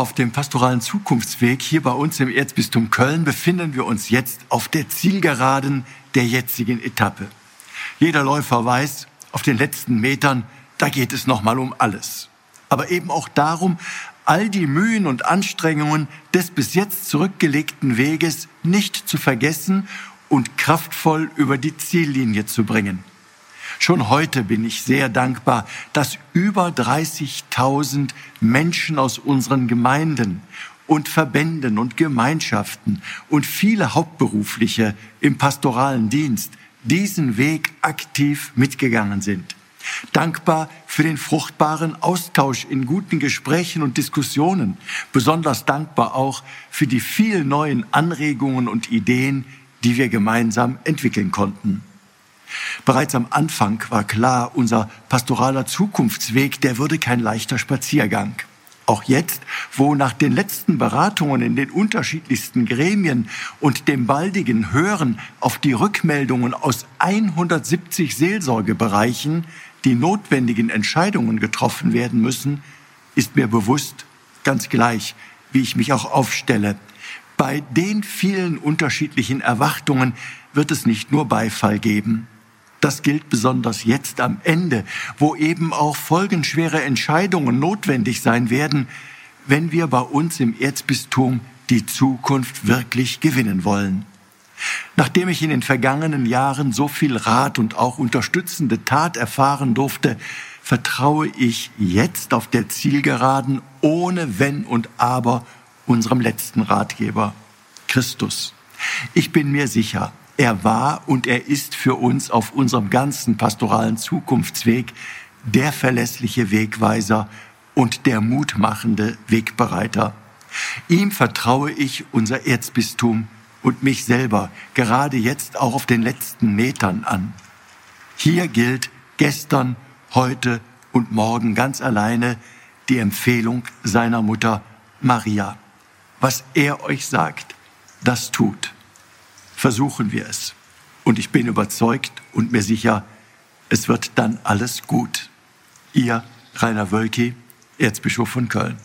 Auf dem pastoralen Zukunftsweg hier bei uns im Erzbistum Köln befinden wir uns jetzt auf der Zielgeraden der jetzigen Etappe. Jeder Läufer weiß, auf den letzten Metern, da geht es nochmal um alles. Aber eben auch darum, all die Mühen und Anstrengungen des bis jetzt zurückgelegten Weges nicht zu vergessen und kraftvoll über die Ziellinie zu bringen. Schon heute bin ich sehr dankbar, dass über 30.000 Menschen aus unseren Gemeinden und Verbänden und Gemeinschaften und viele Hauptberufliche im pastoralen Dienst diesen Weg aktiv mitgegangen sind. Dankbar für den fruchtbaren Austausch in guten Gesprächen und Diskussionen. Besonders dankbar auch für die vielen neuen Anregungen und Ideen, die wir gemeinsam entwickeln konnten. Bereits am Anfang war klar, unser pastoraler Zukunftsweg, der würde kein leichter Spaziergang. Auch jetzt, wo nach den letzten Beratungen in den unterschiedlichsten Gremien und dem baldigen Hören auf die Rückmeldungen aus 170 Seelsorgebereichen die notwendigen Entscheidungen getroffen werden müssen, ist mir bewusst, ganz gleich, wie ich mich auch aufstelle. Bei den vielen unterschiedlichen Erwartungen wird es nicht nur Beifall geben. Das gilt besonders jetzt am Ende, wo eben auch folgenschwere Entscheidungen notwendig sein werden, wenn wir bei uns im Erzbistum die Zukunft wirklich gewinnen wollen. Nachdem ich in den vergangenen Jahren so viel Rat und auch unterstützende Tat erfahren durfte, vertraue ich jetzt auf der Zielgeraden ohne Wenn und Aber unserem letzten Ratgeber, Christus. Ich bin mir sicher, er war und er ist für uns auf unserem ganzen pastoralen Zukunftsweg der verlässliche Wegweiser und der mutmachende Wegbereiter. Ihm vertraue ich unser Erzbistum und mich selber gerade jetzt auch auf den letzten Metern an. Hier gilt gestern, heute und morgen ganz alleine die Empfehlung seiner Mutter Maria. Was er euch sagt, das tut versuchen wir es. Und ich bin überzeugt und mir sicher, es wird dann alles gut. Ihr Rainer Wölki, Erzbischof von Köln.